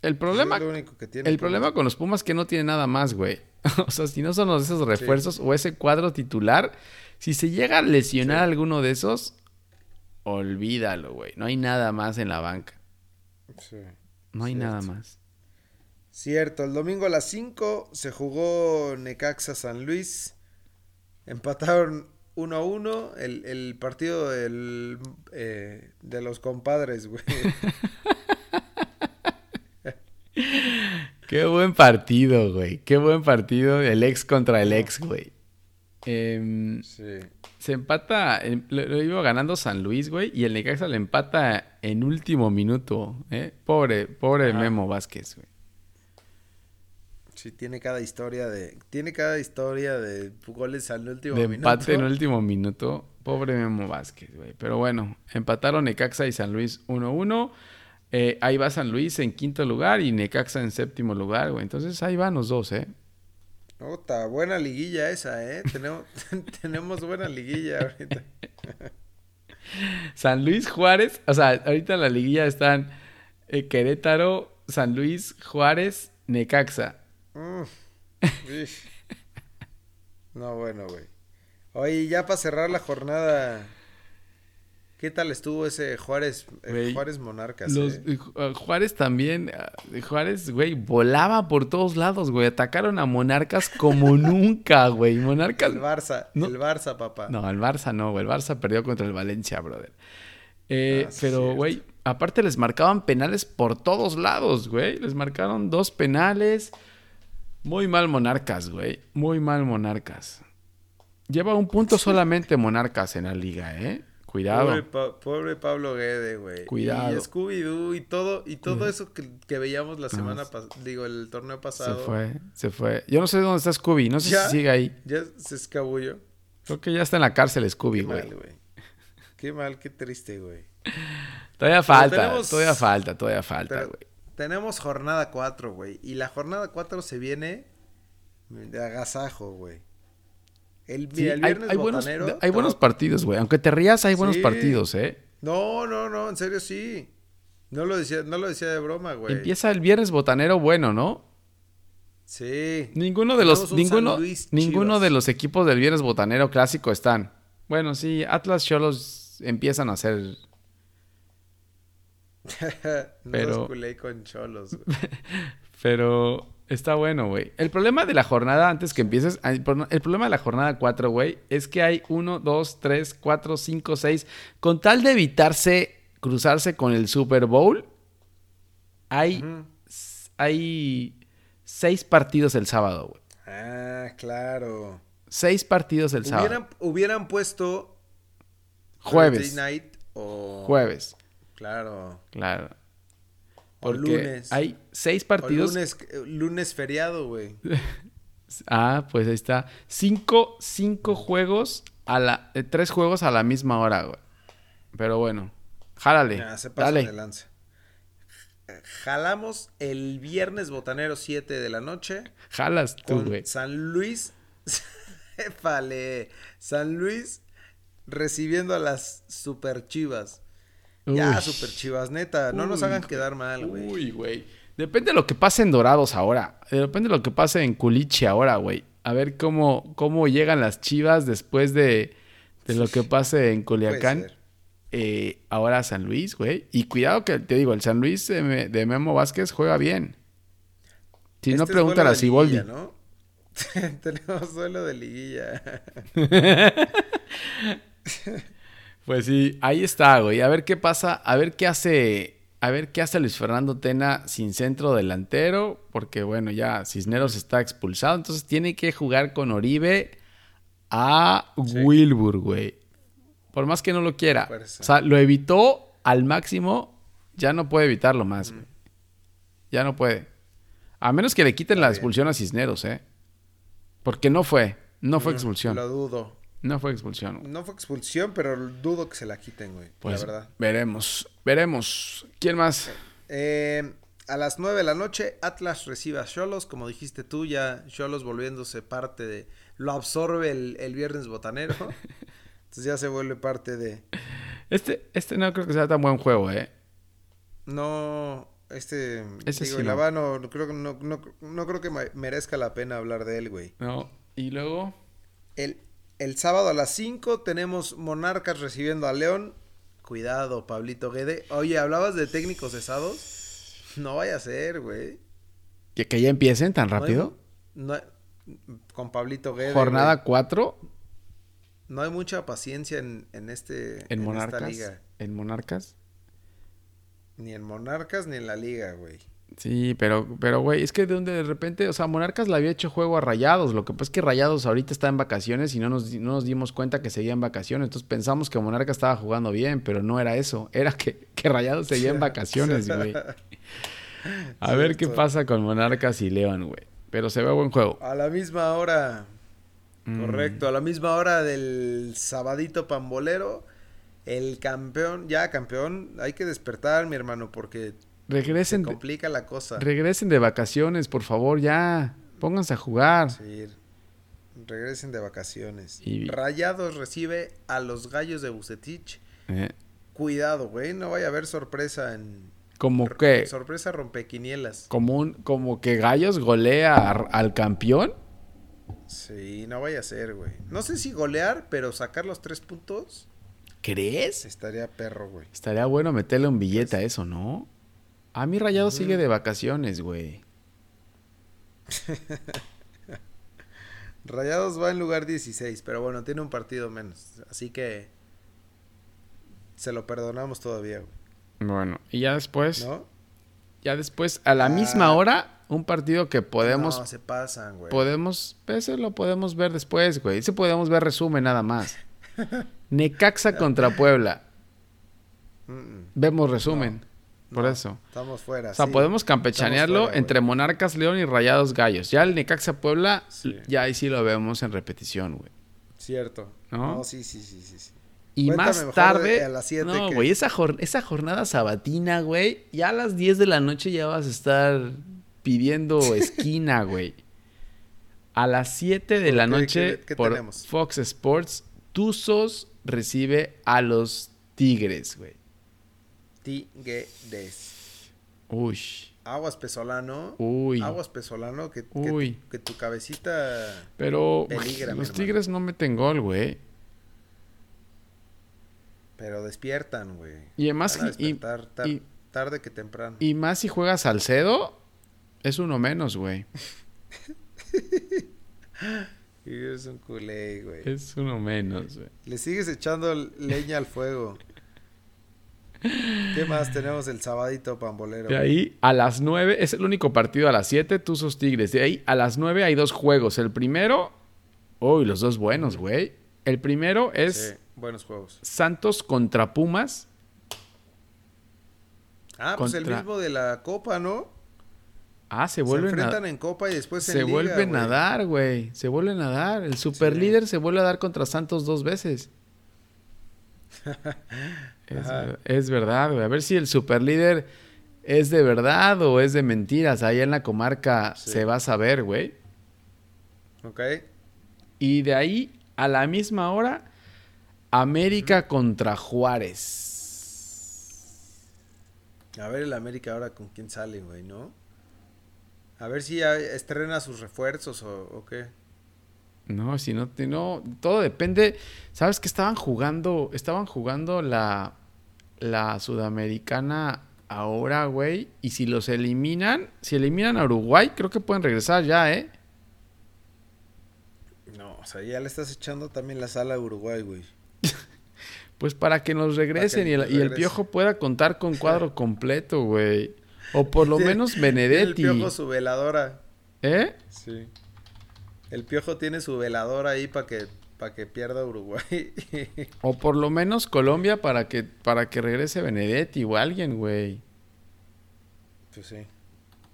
El problema, es lo único que tiene el Pumas. problema con los Pumas es que no tiene nada más, güey. [LAUGHS] o sea, si no son los esos refuerzos o ese cuadro titular, si se llega a lesionar Sí. alguno de esos, olvídalo, güey. No hay nada más en la banca. Sí. No hay Cierto. nada más. Cierto, el domingo a las 5 se jugó Necaxa San Luis. Empataron 1 a 1 el, el partido del, eh, de los compadres, güey. [LAUGHS] Qué buen partido, güey. Qué buen partido. El ex contra el ex, güey. Em, Sí. se empata, em, lo, lo iba ganando San Luis, güey, y el Necaxa le empata en último minuto, ¿eh? Pobre, pobre Ajá. Memo Vázquez, güey. Sí, tiene cada historia de. Tiene cada historia de goles al último De minuto. empate en último minuto. Pobre Memo Vázquez, güey. Pero bueno, empataron Necaxa y San Luis 1-1. Eh, ahí va San Luis en quinto lugar y Necaxa en séptimo lugar, güey. Entonces ahí van los dos, ¿eh? Ota, buena liguilla esa, ¿eh? tenemos, [LAUGHS] tenemos buena liguilla ahorita. [LAUGHS] San Luis Juárez, o sea, ahorita en la liguilla están eh, Querétaro, San Luis, Juárez, Necaxa. Mm. No, bueno, güey. Oye, ya para cerrar la jornada, ¿qué tal estuvo ese Juárez, eh, Juárez Monarcas? Los, eh? eh, Ju- Juárez también, Juárez, güey, volaba por todos lados, güey. Atacaron a Monarcas como [LAUGHS] nunca, güey. Monarcas. El Barça, no- el Barça, papá. No, el Barça no, güey. El Barça perdió contra el Valencia, brother. Eh, Ah, pero, güey, aparte les marcaban penales por todos lados, güey. Les marcaron dos penales. Muy mal Monarcas, güey. Muy mal Monarcas. Lleva un punto solamente Monarcas en la liga, ¿eh? Cuidado. Pobre, Pa- pobre Pablo Guede, güey. Cuidado. Y Scooby-Doo y todo, y todo eso que, que veíamos la semana pasada, digo, el torneo Se pasado. fue, se fue. Yo no sé dónde está Scooby. No sé ¿Ya? si sigue ahí. Ya se escabulló. Creo que ya está en la cárcel Scooby, Qué güey. mal, güey. Qué mal, qué triste, güey. Todavía falta, tenemos- todavía falta, todavía falta, güey. tenemos jornada 4, güey. Y la jornada 4 se viene de agasajo, güey. El, Sí, mira, el hay, viernes hay buenos, botanero hay buenos partidos, güey. Aunque te rías, hay buenos Sí. partidos, ¿eh? No, no, no, en serio sí. No lo decía, no lo decía de broma, güey. Empieza el viernes botanero bueno, ¿no? Sí. Ninguno de los, ninguno, ninguno de los equipos del viernes botanero clásico están. Bueno, sí, Atlas Cholos empiezan a hacer. [LAUGHS] no Pero- los culé con cholos, güey. [LAUGHS] Pero está bueno, güey. El problema de la jornada, antes que empieces, el pro- el problema de la jornada 4, güey, es que hay 1, 2, 3, 4, 5, 6. Con tal de evitarse cruzarse con el Super Bowl, hay, Ujú. hay seis partidos el sábado, güey. Ah, claro. Seis partidos el sábado. Hubieran, hubieran puesto Jueves. Night o Jueves, Claro. claro. O Porque lunes. hay seis O partidos. lunes, lunes feriado, güey. [LAUGHS] Ah, pues ahí está. Cinco, cinco juegos a la. eh, tres juegos a la misma hora, güey. Pero bueno. Jálale. Ya, se pasan dale. de lanza. Jalamos el viernes botanero 7 de la noche Jalas tú, güey. San Luis. [LAUGHS] Épale. San Luis recibiendo a las super chivas. Ya, super chivas, neta. No nos hagan quedar mal, güey. Uy, güey. Depende de lo que pase en Dorados ahora. Depende de lo que pase en Culiche ahora, güey. A ver cómo, cómo llegan las chivas después de, de lo que pase en Culiacán. Eh, ahora San Luis, güey. Y cuidado que te digo, el San Luis de, Me- de Memo Vázquez juega bien. Si no, Este es pregúntale a Siboldi. ¿no? [LAUGHS] Tenemos duelo de liguilla. [LAUGHS] Pues sí, ahí está, güey. A ver qué pasa, a ver qué hace, a ver qué hace Luis Fernando Tena sin centro delantero, porque bueno, ya Cisneros está expulsado, entonces tiene que jugar con Oribe a Sí. Wilbur, güey. Por más que no lo quiera. Fuerza. O sea, lo evitó al máximo, ya no puede evitarlo más, güey. Ya no puede. A menos que le quiten la bien. expulsión a Cisneros, ¿eh? Porque no fue, no fue expulsión. Lo dudo. No fue expulsión. güey. No fue expulsión, pero dudo que se la quiten, güey. Pues la verdad. veremos, veremos. ¿Quién más? Eh, a las 9 de la noche, Atlas recibe a Cholos. Como dijiste tú, ya Cholos volviéndose parte de. Lo absorbe el, el viernes botanero. [LAUGHS] Entonces ya se vuelve parte de. Este, este no creo que sea tan buen juego, ¿eh? No. Este. Ese digo, sí no. No creo, que- no, no, creo que me- merezca la pena hablar de él, güey. No. Y luego. El, el sábado a las 5 tenemos Monarcas recibiendo a León. Cuidado, Pablito Guede. Oye, ¿hablabas de técnicos cesados? No vaya a ser, güey. Que, que ya empiecen tan No hay rápido. no hay- con Pablito Guede. Jornada güey. 4 No hay mucha paciencia en, en este. en esta Monarcas. liga. En Monarcas. Ni en Monarcas ni en la liga, güey. Sí, pero, pero, güey, es que de donde de repente, o sea, Monarcas le había hecho juego a Rayados. Lo que pasa es que Rayados ahorita está en vacaciones y no nos, no nos dimos cuenta que seguía en vacaciones. Entonces pensamos que Monarcas estaba jugando bien, pero no era eso. Era que, que Rayados seguía en vacaciones, güey. [LAUGHS] A ver qué pasa con Monarcas y León, güey. Pero se ve buen juego. A la misma hora. Mm. Correcto, a la misma hora del sabadito pambolero. El campeón, ya campeón, hay que despertar, mi hermano, porque Regresen, de, complica la cosa. regresen de vacaciones, por favor, ya. Pónganse a jugar. Sí, regresen de vacaciones. Y- Rayados recibe a los gallos de Bucetich. Eh, Cuidado, güey, no vaya a haber sorpresa en... como que, Sorpresa rompequinielas. como, un, como que Gallos golea a- al campeón. Sí, no vaya a ser, güey. No sé si golear, pero sacar los tres puntos ¿Crees? estaría perro, güey. Estaría bueno meterle un billete a eso, ¿no? A mí Rayado sigue de vacaciones, güey. [LAUGHS] Rayados va en lugar 16, pero bueno, tiene un partido menos. Así que se lo perdonamos todavía, güey. Bueno, y ya después, ¿No? ya después, a la misma Ah. hora, un partido que podemos, No, se pasan, güey. podemos, ese lo podemos ver después, güey. Ese podemos ver resumen nada más. [LAUGHS] Necaxa contra Puebla. Mm, mm, Vemos resumen. Por no, eso. Estamos fuera. O sea, sí. podemos campechanearlo fuera, entre Monarcas León y Rayados Gallos. Ya el Necaxa Puebla, Sí. ya ahí sí lo vemos en repetición, güey. Cierto. ¿No? ¿No? sí, sí, sí, sí. sí. Y Cuéntame más tarde. de- a las siete no, que- güey, esa, jor- esa jornada sabatina, güey. Ya a las 10 de la noche ya vas a estar pidiendo [LAUGHS] esquina, güey. A las 7 de ¿Por la noche ¿Qué- qué por tenemos? Fox Sports, Tuzos recibe a los Tigres, güey. Tigres. Uy. Aguas Pesolano. Uy. Aguas Pesolano, que, Uy. tu, que tu cabecita... Pero Peligra, los. Tigres no meten gol, güey. Pero despiertan, güey. Y además, y- tar- y- tarde que temprano. Y más si juega Salcedo, es uno menos, güey. [LAUGHS] Eres un culé, güey. Es uno menos, güey. Le sigues echando leña al fuego. ¿Qué más tenemos el sabadito pambolero? De ahí a las 9, es el único partido a las 7, Tuzos Tigres. De ahí a las 9 hay dos juegos. El primero, uy, los dos buenos, güey. El primero es Sí, buenos juegos. Santos contra Pumas. Ah, pues el mismo de la Copa, ¿no? Ah, se Se vuelven enfrentan a, en Copa y después se en Liga, vuelven a dar, güey. Se vuelven a dar. El superlíder se vuelve a dar contra Santos dos veces. [LAUGHS] es, es verdad, güey. A ver si el superlíder es de verdad o es de mentiras. Ahí en la comarca Sí. se va a saber, güey. Ok. Y de ahí, a la misma hora, América contra Juárez. A ver el América ahora con quién sale, güey, ¿no? A ver si ya estrena sus refuerzos o, o qué. No, si no, no, todo depende. ¿Sabes que estaban jugando? Estaban jugando la, la sudamericana ahora, güey. Y si los eliminan, si eliminan a Uruguay, creo que pueden regresar ya, ¿eh? No, o sea, ya le estás echando también la sala a Uruguay, güey. [LAUGHS] Pues para que nos regresen que y, el, nos y el. Piojo pueda contar con [LAUGHS] cuadro completo, güey. O por lo menos Tiene el Benedetti. piojo su veladora. ¿Eh? Sí. El piojo tiene su veladora ahí para que, para que pierda Uruguay. [LAUGHS] O por lo menos Colombia para que, para que regrese Benedetti o alguien, güey. pues sí.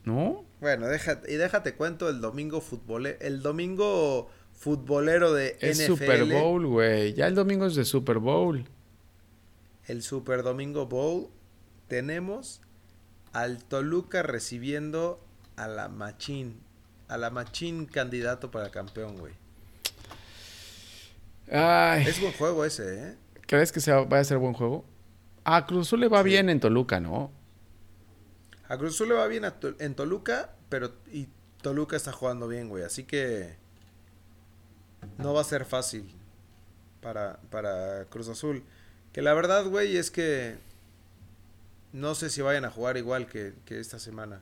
¿No? Bueno, déjate, y déjate cuento el domingo futbolero, el domingo futbolero de Es NFL. Super Bowl, güey. Ya el domingo es de Super Bowl. El Super Domingo Bowl. Tenemos al Toluca recibiendo a la Machín. A la Machín candidato para campeón, güey. Ay, Es buen juego ese, ¿eh? ¿crees que sea, vaya a ser buen juego? A Cruz Azul le va Sí. bien en Toluca, ¿no? A Cruz Azul le va bien en Toluca, pero y Toluca está jugando bien, güey. Así que no va a ser fácil para, para Cruz Azul. Que la verdad, güey, es que no sé si vayan a jugar igual que, que esta semana.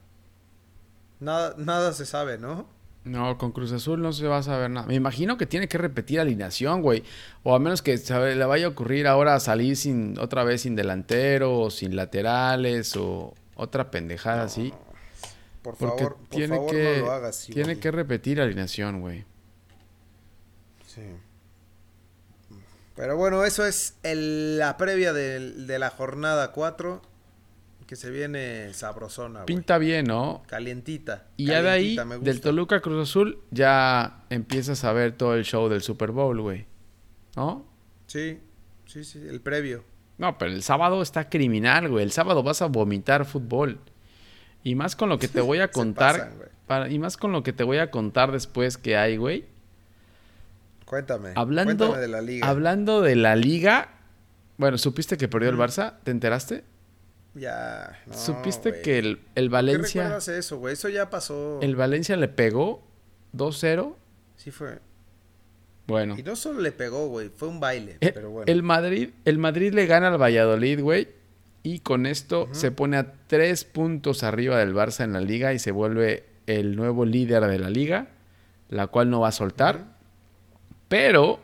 Nada, nada se sabe, ¿no? No, con Cruz Azul no se va a saber nada. Me imagino que tiene que repetir alineación, güey. O a menos que sabe, le vaya a ocurrir ahora salir sin otra vez sin delantero o sin laterales o otra pendejada así. Por Porque favor, por tiene favor que no lo hagas. tiene Siboldi. que repetir alineación, güey. Sí. Pero bueno, eso es el- la previa del- de, la jornada 4. Que se viene sabrosona, güey. Pinta bien, ¿no? Calientita. Y ya de ahí, del. Toluca Cruz Azul, ya empiezas a ver todo el show del Super Bowl, güey. ¿No? Sí, sí, sí, el previo. No, pero el sábado está criminal, güey. El sábado vas a vomitar fútbol. Y más con lo que te voy a [LAUGHS] contar. pasan, güey. para- y más con lo que te voy a contar después que hay, güey. Cuéntame. Hablando, cuéntame de la liga. hablando de la liga. Bueno, ¿supiste que perdió el Barça? ¿Te enteraste? Ya. no, ¿Supiste que el, el ¿Qué Valencia. recuerdas eso, güey? Eso ya pasó. El Valencia le pegó 2-0. Sí fue. Bueno. Y no solo le pegó, güey. Fue un baile. El, pero bueno. Eh, el Madrid, el Madrid le gana al Valladolid, güey. Y con esto se pone a tres puntos arriba del Barça en la liga y se vuelve el nuevo líder de la liga, la cual no va a soltar. Pero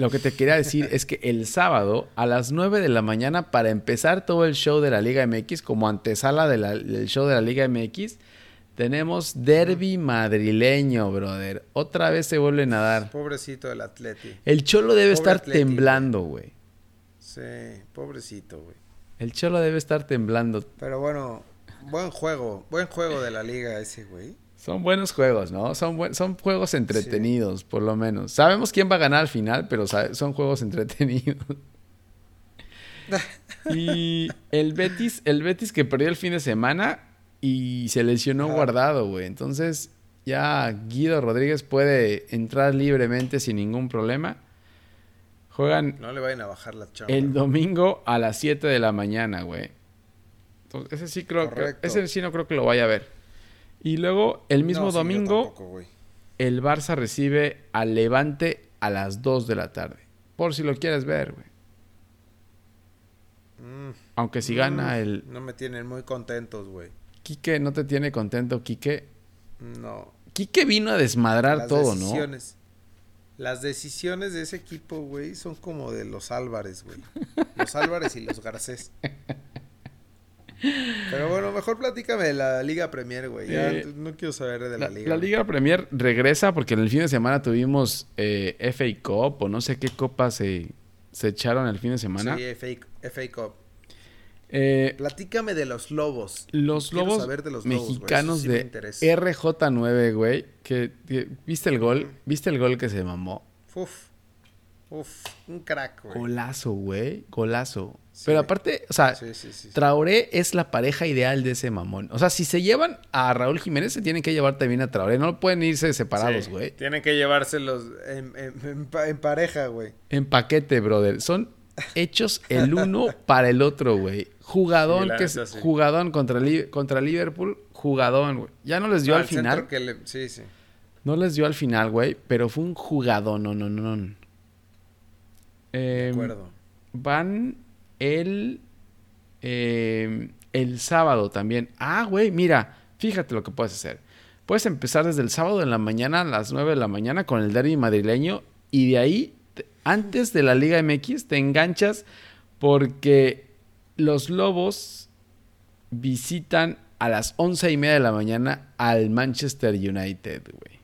lo que te quería decir es que el sábado a las 9 de la mañana, para empezar todo el show de la Liga MX, como antesala de la- del show de la Liga MX, tenemos derby madrileño, brother. Otra vez se vuelven a dar. Pobrecito del Atleti. El Cholo debe Pobre estar Atleti, temblando, güey. Sí, pobrecito, güey. El Cholo debe estar temblando. Pero bueno, buen juego. Buen juego de la liga ese, güey. Son buenos juegos, ¿no? Son, buen- son juegos entretenidos, por lo menos. Sabemos quién va a ganar al final, pero son juegos entretenidos. [LAUGHS] y el Betis, el Betis que perdió el fin de semana y se lesionó Ajá. guardado, güey. Entonces ya Guido Rodríguez puede entrar libremente sin ningún problema. Juegan No le vayan a bajar la chamba. el domingo a las 7 de la mañana, güey. Entonces, ese sí creo que, ese sí no creo que lo vaya a ver. Y luego, el mismo No, domingo, tampoco, el Barça recibe al Levante a las 2 de la tarde. Por si lo quieres ver, güey. Mm, Aunque si gana mm, el... No me tienen muy contentos, güey. Quique no te tiene contento, Quique. No. Quique vino a desmadrar Las todo, ¿no? Las decisiones de ese equipo, güey, son como de los Álvarez, güey. Los Álvarez y los Garcés. [LAUGHS] Pero bueno, mejor platícame de la Liga Premier, güey. Ya Eh, no quiero saber de la, La, Liga. la Liga Premier regresa porque en el fin de semana tuvimos eh, FA Cup o no sé qué copas se, se echaron el fin de semana. Sí, FA, FA Cup. Eh, Platícame de los Lobos. los Quiero lobos saber de los Lobos, güey, mexicanos sí de interesa. RJ9, güey. Que, que- ¿Viste el gol? ¿Viste el gol que se mamó? Uf. Uf. Un crack, güey. Golazo, güey. Golazo. Sí. Pero aparte, o sea, Sí, sí, sí. Traoré es la pareja ideal de ese mamón. O sea, si se llevan a Raúl Jiménez, se tienen que llevar también a Traoré. No pueden irse separados, güey. Tienen que llevárselos en, en- en pa- en pareja, güey. En paquete, brother. Son hechos el uno [LAUGHS] para el otro, güey. Jugadón, que es sí. jugadón contra, contra Liverpool, jugadón, güey. Ya no les dio No, al final. que le- Sí, sí. No les dio al final, güey, pero fue un jugadón, no, no, no, no. De Em, acuerdo. van el em, el sábado también. Ah, güey, mira, fíjate lo que puedes hacer. Puedes empezar desde el sábado en la mañana a las 9 de la mañana con el derby madrileño y de ahí, te- antes de la Liga MX, te enganchas porque los Lobos visitan a las once y media de la mañana al Manchester United, güey.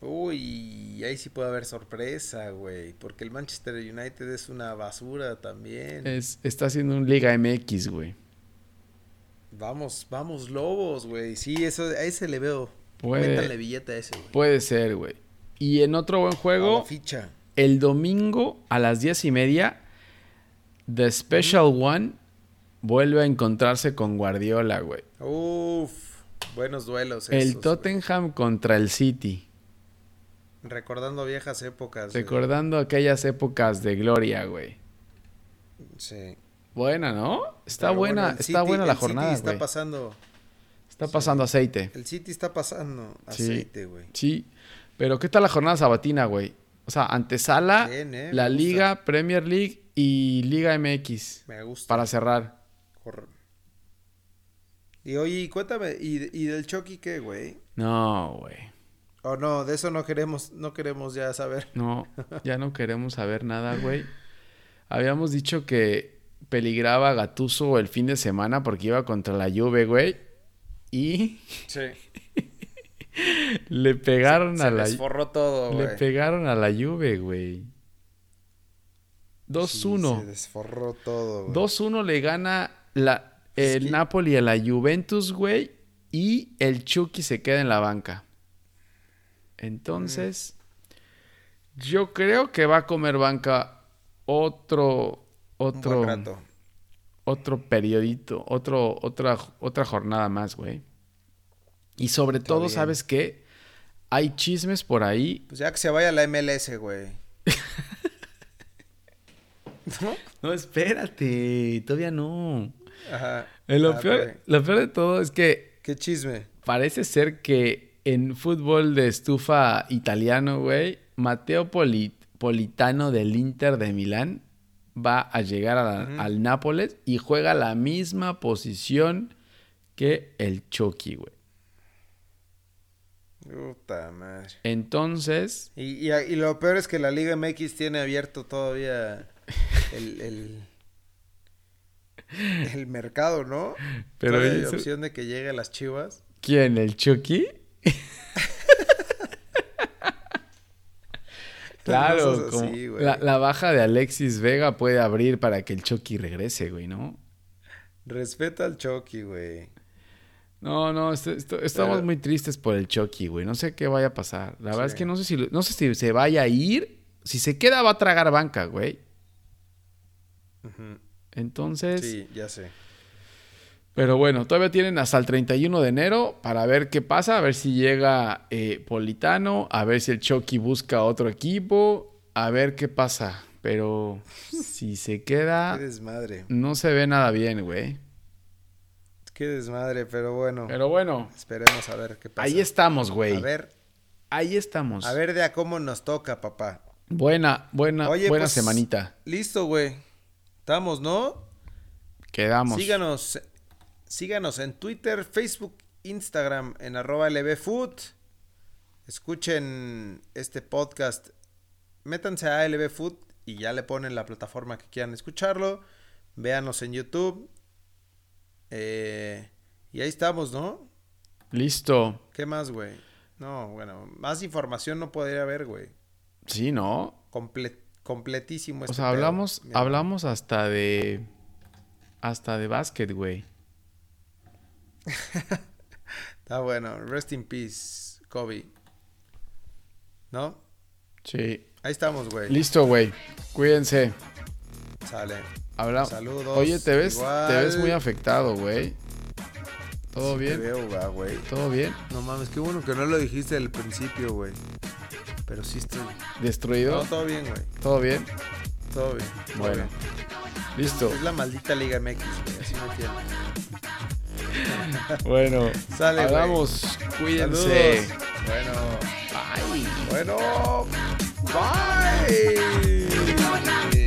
Uy, ahí sí puede haber sorpresa, güey. Porque el Manchester United es una basura también. Es, está haciendo un Liga MX, güey. Vamos, vamos, Lobos, güey. Sí, eso, a ese le veo. Puede- billete a ese, güey. Puede ser, güey. Y en otro buen juego, ficha. el domingo a las diez y media, The Special One vuelve a encontrarse con Guardiola, güey. Uf, buenos duelos. El esos, güey. Tottenham contra el City. Recordando viejas épocas. güey. Recordando aquellas épocas de gloria, güey. Sí. Buena, ¿no? Está Pero buena, bueno, está City- buena la el City jornada, está güey. pasando. Está pasando aceite. El City está pasando Sí. aceite, güey. Sí. Pero ¿qué tal la jornada sabatina, güey? O sea, antesala, Bien, eh, la gusta. Liga, Premier League y Liga MX. Me gusta. Para cerrar. Corre- Y oye, cuéntame, ¿y, y del Chucky qué, güey? No, güey. O no, de eso no queremos, no queremos ya saber. No, ya no queremos saber nada, güey. Habíamos dicho que peligraba Gatuso el fin de semana porque iba contra la Juve, güey. Y Sí. [LAUGHS] le pegaron Se a la desforró todo, le güey. pegaron a la Juve, güey. 2-1. Sí, se desforró todo, güey. 2-1 le gana la, Es el que- Napoli a la Juventus, güey. Y el Chucky se queda en la banca. Entonces, yo creo que va a comer banca otro, otro, otro periodito, otro, otra, otra jornada más, güey. Y sobre Está todo, bien. ¿sabes qué? Hay chismes por ahí. Pues ya que se vaya a la MLS, güey. [LAUGHS] ¿No? No, espérate, todavía no. Ajá. Eh, Lo, Ah, peor, lo peor de todo es que Qué chisme. Parece ser que en fútbol de estufa italiano, güey, Mateo Poli- Politano del Inter de Milán va a llegar a la- al Nápoles y juega la misma posición que el Chucky, güey. Puta madre. Entonces, Y, y, y lo peor es que la Liga MX tiene abierto todavía el, el, [LAUGHS] el mercado, ¿no? Pero hay eso- opción de que llegue a las chivas. ¿quién? ¿El Chucky? [LAUGHS] Claro, como así, la, la baja de Alexis Vega puede abrir para que el Chucky regrese, güey, ¿no? Respeta al Chucky, güey. No, no, estamos Pero- muy tristes por el Chucky, güey. No sé qué vaya a pasar. La verdad es que no sé si lo- no sé si se vaya a ir. Si se queda va a tragar banca, güey. Entonces, Sí, ya sé. Pero bueno, todavía tienen hasta el 31 de enero para ver qué pasa, a ver si llega eh, Politano, a ver si el Chucky busca otro equipo, a ver qué pasa. Pero si se queda, Qué desmadre. no se ve nada bien, güey. Qué desmadre, pero bueno. Pero bueno, Esperemos a ver qué pasa. ahí estamos, güey. A ver, Ahí estamos. a ver de a cómo nos toca, papá. Buena, buena, Oye, buena pues, semanita. Listo, güey. Estamos, ¿no? Quedamos. Síganos, síganos en Twitter, Facebook, Instagram, en arroba lbfood. Escuchen este podcast. Métanse a lbfood y ya le ponen la plataforma que quieran escucharlo. Véanos en YouTube. Eh, y ahí estamos, ¿no? Listo. ¿Qué más, güey? No, bueno, más información no podría haber, güey. Sí, ¿no? Comple- completísimo O este sea, pedo, hablamos, hablamos hasta de. Hasta de básquet, güey. [LAUGHS] Está bueno. Rest in peace, Kobe. ¿No? Sí. Ahí estamos, güey. Listo, güey. Cuídense. Sale. Habla... Saludos. Oye, te ves, te ves muy afectado, güey. ¿Todo Sí te bien? veo, güey. ¿Todo bien? No mames, qué bueno que no lo dijiste al principio, güey. Pero sí estoy. ¿Destruido? No, todo bien, güey. ¿Todo bien? Todo bien. todo Bueno. bien. Listo. Es la maldita Liga MX, güey. Así me entiendo bueno, Sale, hablamos. Wey. Cuídense. Bueno, bye. Bueno, bye.